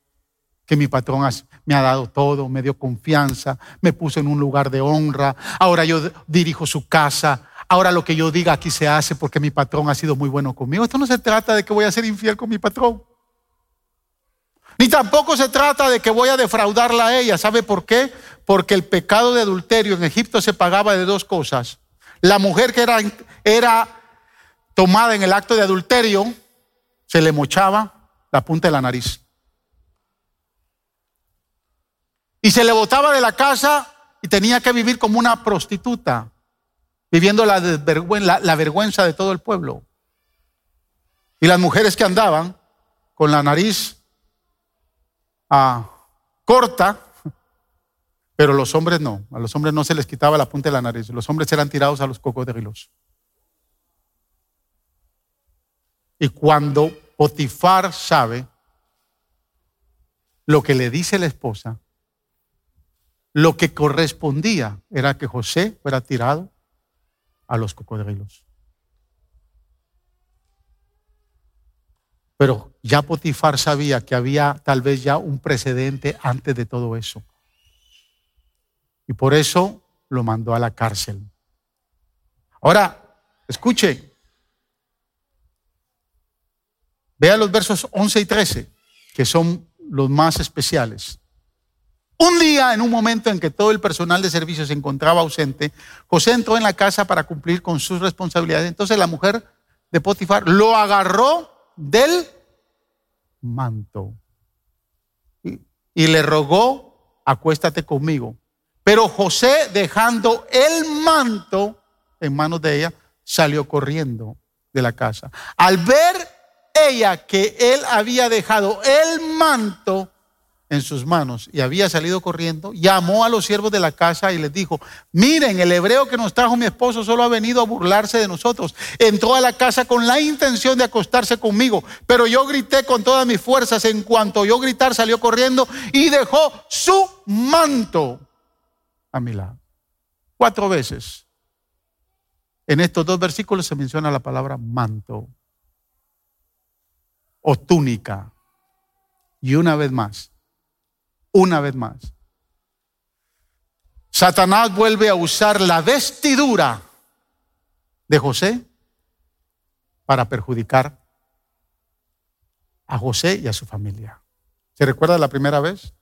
Speaker 2: que mi patrón me ha dado todo, me dio confianza, me puso en un lugar de honra, ahora yo dirijo su casa, ahora lo que yo diga aquí se hace porque mi patrón ha sido muy bueno conmigo. Esto no se trata de que voy a ser infiel con mi patrón. Ni tampoco se trata de que voy a defraudarla a ella. ¿Sabe por qué? Porque el pecado de adulterio en Egipto se pagaba de dos cosas. La mujer que era, tomada en el acto de adulterio, se le mochaba la punta de la nariz. Y se le botaba de la casa y tenía que vivir como una prostituta, viviendo la vergüenza de todo el pueblo. Y las mujeres que andaban con la nariz ah, corta, pero los hombres no, a los hombres no se les quitaba la punta de la nariz, los hombres eran tirados a los cocodrilos. Y cuando Potifar sabe lo que le dice la esposa, lo que correspondía era que José fuera tirado a los cocodrilos. Pero ya Potifar sabía que había tal vez ya un precedente antes de todo eso. Y por eso lo mandó a la cárcel. Ahora, escuche. Vea los versos 11 y 13, que son los más especiales. Un día, en un momento en que todo el personal de servicio se encontraba ausente, José entró en la casa para cumplir con sus responsabilidades. Entonces la mujer de Potifar lo agarró del manto. Y, le rogó, acuéstate conmigo. Pero José, dejando el manto en manos de ella, salió corriendo de la casa. Al ver ella que él había dejado el manto, en sus manos y había salido corriendo, llamó a los siervos de la casa y les dijo, miren, el hebreo que nos trajo mi esposo solo ha venido a burlarse de nosotros. Entró a la casa con la intención de acostarse conmigo, pero yo grité con todas mis fuerzas. En cuanto yo gritar, salió corriendo y dejó su manto a mi lado. Cuatro veces. En estos dos versículos se menciona la palabra manto o túnica. Y una vez más, una vez más. Satanás vuelve a usar la vestidura de José para perjudicar a José y a su familia. ¿Se recuerda la primera vez?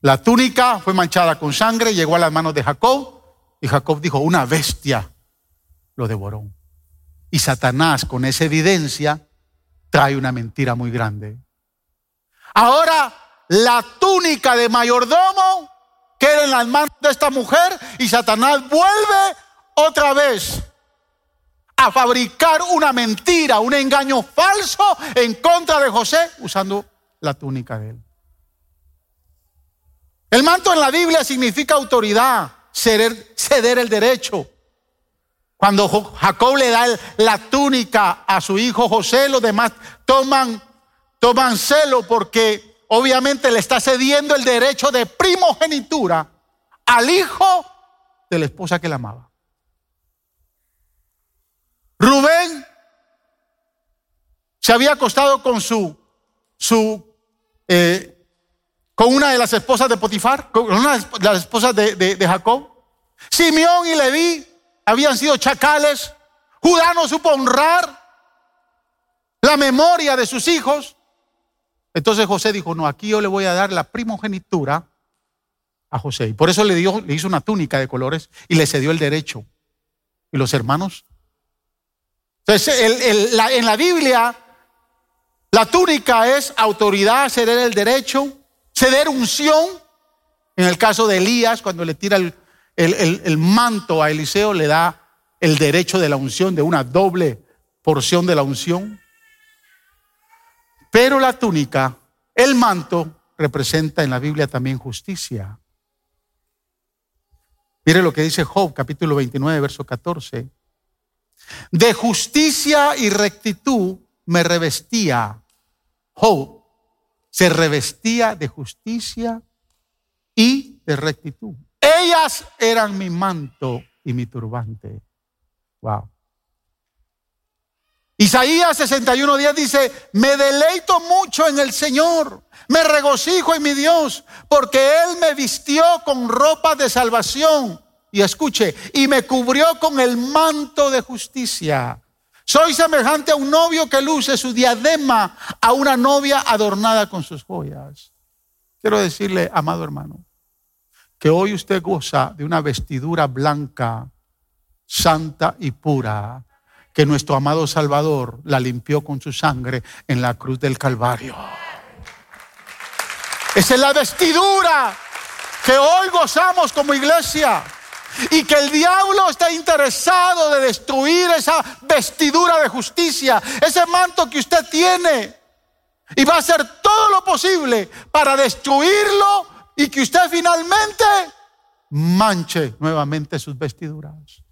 Speaker 2: La túnica fue manchada con sangre, llegó a las manos de Jacob y Jacob dijo, una bestia lo devoró. Y Satanás con esa evidencia trae una mentira muy grande. Ahora la túnica de mayordomo queda en las manos de esta mujer y Satanás vuelve otra vez a fabricar una mentira, un engaño falso en contra de José usando la túnica de él. El manto en la Biblia significa autoridad, ceder, ceder el derecho. Cuando Jacob le da la túnica a su hijo José, los demás toman, toman celo porque obviamente le está cediendo el derecho de primogenitura al hijo de la esposa que la amaba. Rubén se había acostado con su, su eh, con una de las esposas de Potifar, con una de las esposas de, de Jacob. Simeón y Leví habían sido chacales. Judá no supo honrar la memoria de sus hijos. Entonces José dijo, no, aquí yo le voy a dar la primogenitura a José. Y por eso le, dio, le hizo una túnica de colores y le cedió el derecho. ¿Y los hermanos? Entonces, en la Biblia, la túnica es autoridad, ceder el derecho, ceder unción. En el caso de Elías, cuando le tira el, el manto a Eliseo, le da el derecho de la unción, de una doble porción de la unción. Pero la túnica, el manto, representa en la Biblia también justicia. Mire lo que dice Job, capítulo 29, verso 14. De justicia y rectitud me revestía. Job se revestía de justicia y de rectitud. Ellas eran mi manto y mi turbante. Wow. Isaías 61 días dice, me deleito mucho en el Señor, me regocijo en mi Dios, porque Él me vistió con ropa de salvación. Y escuche, y me cubrió con el manto de justicia. Soy semejante a un novio que luce su diadema a una novia adornada con sus joyas. Quiero decirle, amado hermano, que hoy usted goza de una vestidura blanca, santa y pura, que nuestro amado Salvador la limpió con su sangre en la cruz del Calvario. Esa es la vestidura que hoy gozamos como iglesia. Y que el diablo está interesado de destruir esa vestidura de justicia, ese manto que usted tiene. Y va a hacer todo lo posible para destruirlo y que usted finalmente manche nuevamente sus vestiduras.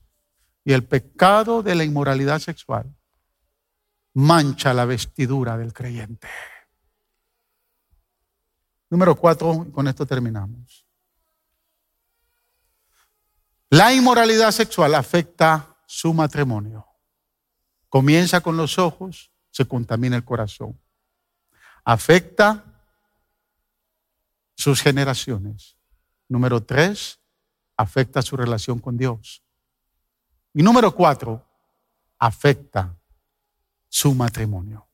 Speaker 2: Y el pecado de la inmoralidad sexual mancha la vestidura del creyente. Número cuatro, con esto terminamos. La inmoralidad sexual afecta su matrimonio. Comienza con los ojos, se contamina el corazón. Afecta sus generaciones. Número tres, afecta su relación con Dios. Y número cuatro, afecta su matrimonio.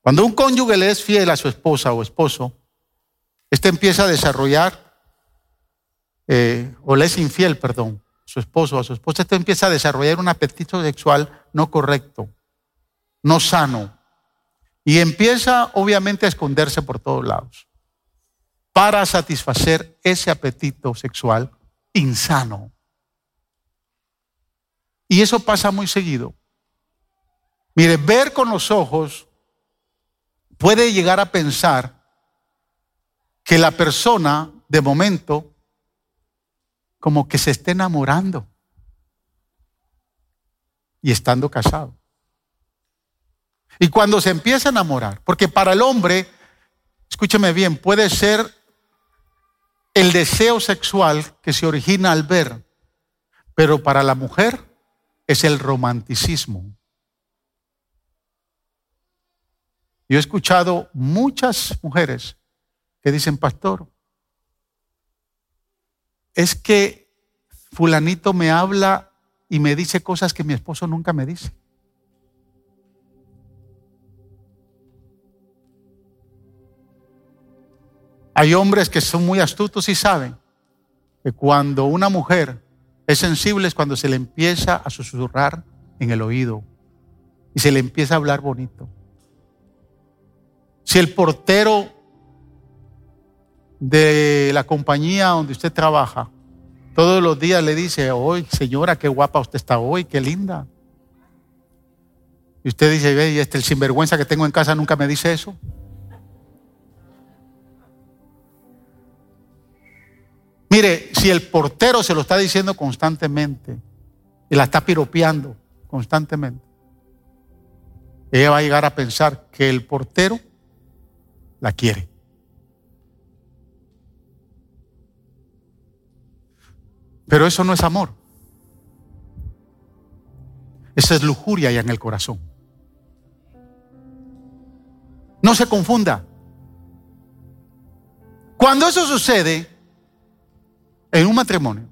Speaker 2: Cuando un cónyuge le es fiel a su esposa o esposo, este empieza a desarrollar, eh, o le es infiel, perdón, su esposo o a su esposa, este empieza a desarrollar un apetito sexual no correcto, no sano, y empieza obviamente a esconderse por todos lados para satisfacer ese apetito sexual insano. Y eso pasa muy seguido. Mire, ver con los ojos puede llegar a pensar que la persona de momento como que se esté enamorando y estando casado. Y cuando se empieza a enamorar, porque para el hombre, escúcheme bien, puede ser el deseo sexual que se origina al ver, pero para la mujer es el romanticismo. Yo he escuchado muchas mujeres que dicen, pastor, es que fulanito me habla y me dice cosas que mi esposo nunca me dice. Hay hombres que son muy astutos y saben que cuando una mujer es sensible es cuando se le empieza a susurrar en el oído y se le empieza a hablar bonito. Si el portero de la compañía donde usted trabaja todos los días le dice, hoy señora, qué guapa usted está hoy, qué linda. Y usted dice, ve, este el sinvergüenza que tengo en casa nunca me dice eso. Mire, si el portero se lo está diciendo constantemente y la está piropeando constantemente, ella va a llegar a pensar que el portero la quiere. Pero eso no es amor. Esa es lujuria ya en el corazón. No se confunda. Cuando eso sucede en un matrimonio,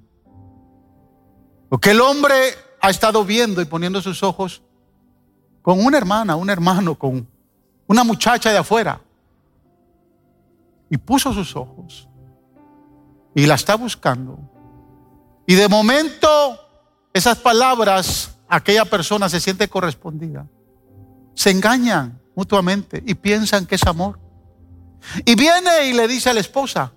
Speaker 2: porque el hombre ha estado viendo y poniendo sus ojos con una hermana, un hermano, con una muchacha de afuera, y puso sus ojos y la está buscando. Y de momento esas palabras, aquella persona se siente correspondida. Se engañan mutuamente y piensan que es amor. Y viene y le dice a la esposa,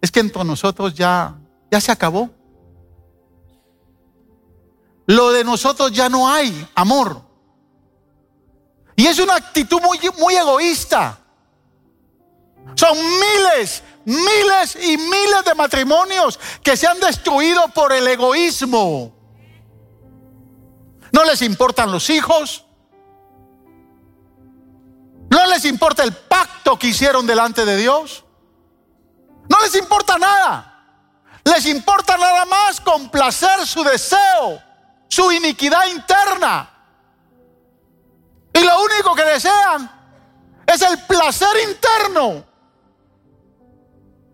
Speaker 2: es que entre nosotros ya, ya se acabó. Lo de nosotros ya no hay amor. Y es una actitud muy, muy egoísta. Son miles, miles y miles de matrimonios que se han destruido por el egoísmo. No les importan los hijos. No les importa el pacto que hicieron delante de Dios. No les importa nada. Les importa nada más complacer su deseo, su iniquidad interna. Y lo único que desean es el placer interno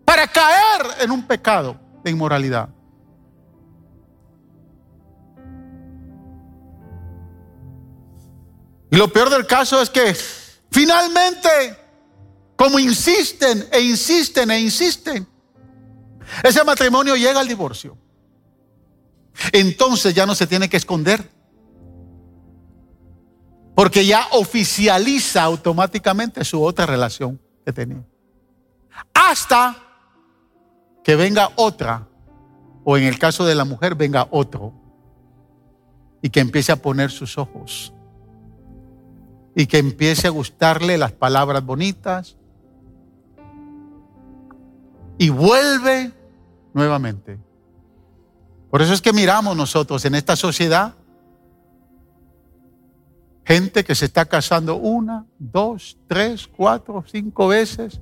Speaker 2: para caer en un pecado de inmoralidad. Y lo peor del caso es que finalmente, como insisten e insisten e insisten, ese matrimonio llega al divorcio. Entonces ya no se tiene que esconder. Porque ya oficializa automáticamente su otra relación que tenía. Hasta que venga otra, o en el caso de la mujer venga otro, y que empiece a poner sus ojos, y que empiece a gustarle las palabras bonitas, y vuelve nuevamente. Por eso es que miramos nosotros en esta sociedad gente que se está casando una, dos, tres, cuatro, cinco veces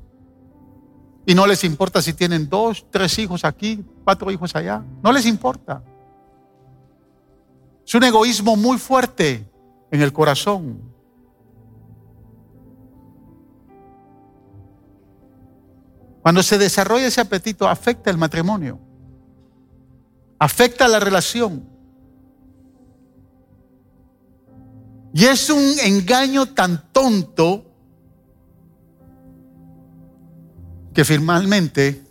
Speaker 2: y no les importa si tienen dos, tres hijos aquí, cuatro hijos allá. No les importa. Es un egoísmo muy fuerte en el corazón. Cuando se desarrolla ese apetito, afecta el matrimonio, afecta la relación. Y es un engaño tan tonto que finalmente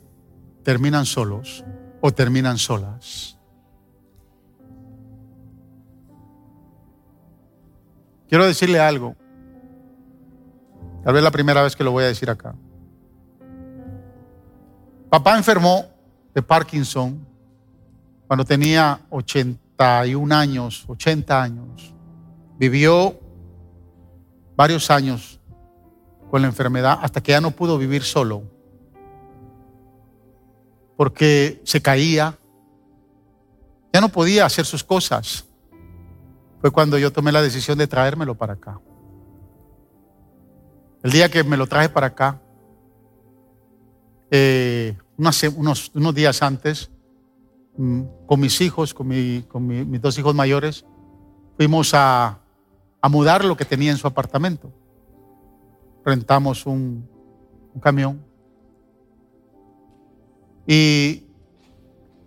Speaker 2: terminan solos o terminan solas. Quiero decirle algo. Tal vez la primera vez que lo voy a decir acá. Papá enfermó de Parkinson cuando tenía 81 años, 80 años. Vivió varios años con la enfermedad hasta que ya no pudo vivir solo. Porque se caía, ya no podía hacer sus cosas. Fue cuando yo tomé la decisión de traérmelo para acá. El día que me lo traje para acá, eh, unos, unos, días antes, mm, con mis hijos, con, mis dos hijos mayores, fuimos a, a, mudar lo que tenía en su apartamento. Rentamos un, un camión y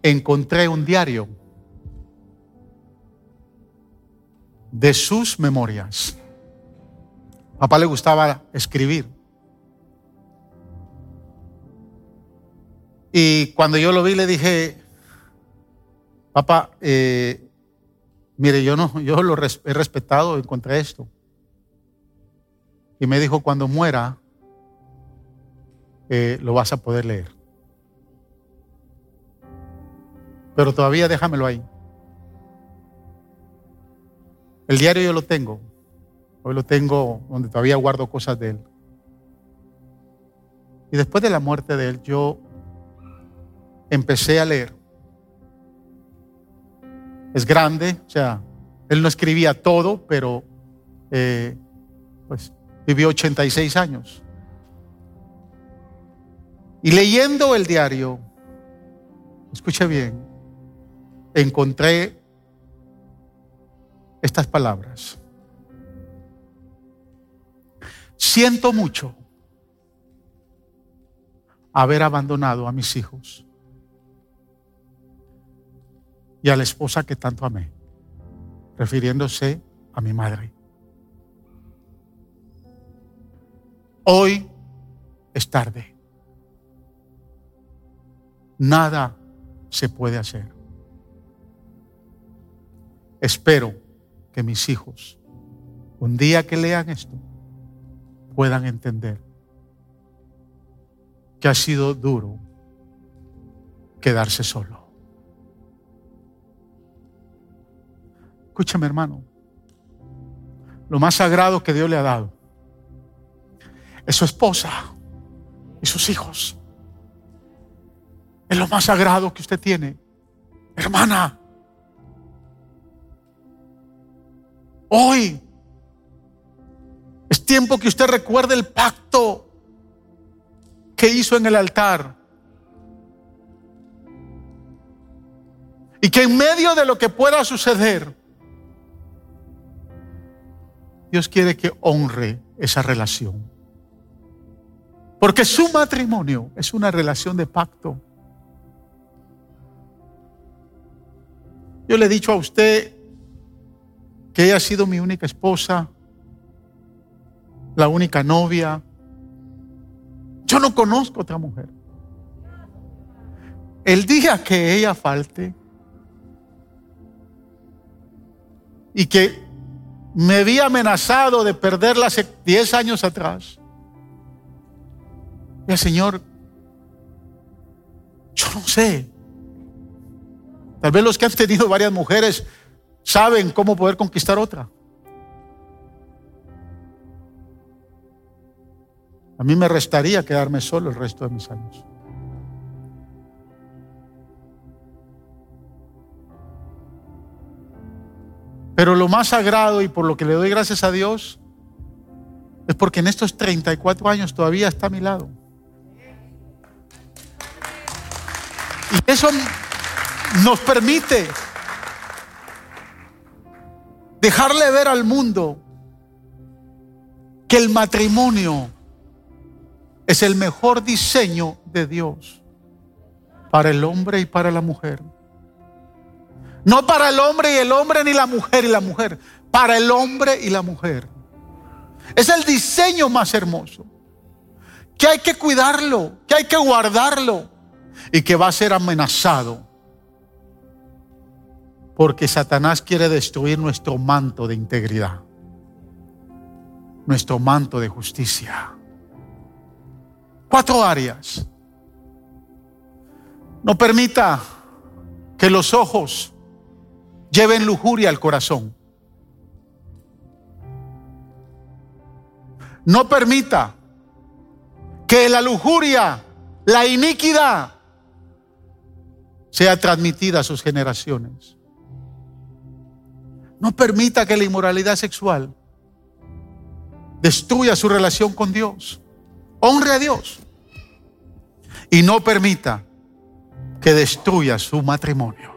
Speaker 2: encontré un diario de sus memorias. papá le gustaba escribir. Y cuando yo lo vi le dije, papá, eh, mire, yo no, yo lo he respetado, encontré esto. Y me dijo, cuando muera, eh, lo vas a poder leer. Pero todavía déjamelo ahí. El diario yo lo tengo. Hoy lo tengo donde todavía guardo cosas de él. Y después de la muerte de él, yo empecé a leer. Es grande, o sea, él no escribía todo, pero eh, pues vivió 86 años. Y leyendo el diario, escuche bien, encontré estas palabras. Siento mucho haber abandonado a mis hijos y a la esposa que tanto amé, refiriéndose a mi madre. Hoy es tarde. Nada se puede hacer. Espero que mis hijos, un día que lean esto, puedan entender que ha sido duro quedarse solo. Escúchame hermano, lo más sagrado que Dios le ha dado es su esposa y sus hijos. Es lo más sagrado que usted tiene. Hermana, hoy es tiempo que usted recuerde el pacto que hizo en el altar. Y que en medio de lo que pueda suceder, Dios quiere que honre esa relación. Porque su matrimonio es una relación de pacto. Yo le he dicho a usted que ella ha sido mi única esposa la única novia. Yo no conozco otra mujer. El día que ella falte y que me vi amenazado de perderla hace 10 años atrás. Y el Señor, yo no sé. Tal vez los que han tenido varias mujeres saben cómo poder conquistar otra. A mí me restaría quedarme solo el resto de mis años. Pero lo más sagrado y por lo que le doy gracias a Dios es porque en estos 34 años todavía está a mi lado. Y eso nos permite dejarle ver al mundo que el matrimonio es el mejor diseño de Dios para el hombre y para la mujer. No para el hombre y el hombre, ni la mujer y la mujer. Para el hombre y la mujer. Es el diseño más hermoso. Que hay que cuidarlo, que hay que guardarlo y que va a ser amenazado. Porque Satanás quiere destruir nuestro manto de integridad, nuestro manto de justicia. Cuatro áreas. No permita que los ojos lleven lujuria al corazón. No permita que la lujuria, la iniquidad, sea transmitida a sus generaciones. No permita que la inmoralidad sexual destruya su relación con Dios. Honre a Dios. Y no permita que destruya su matrimonio.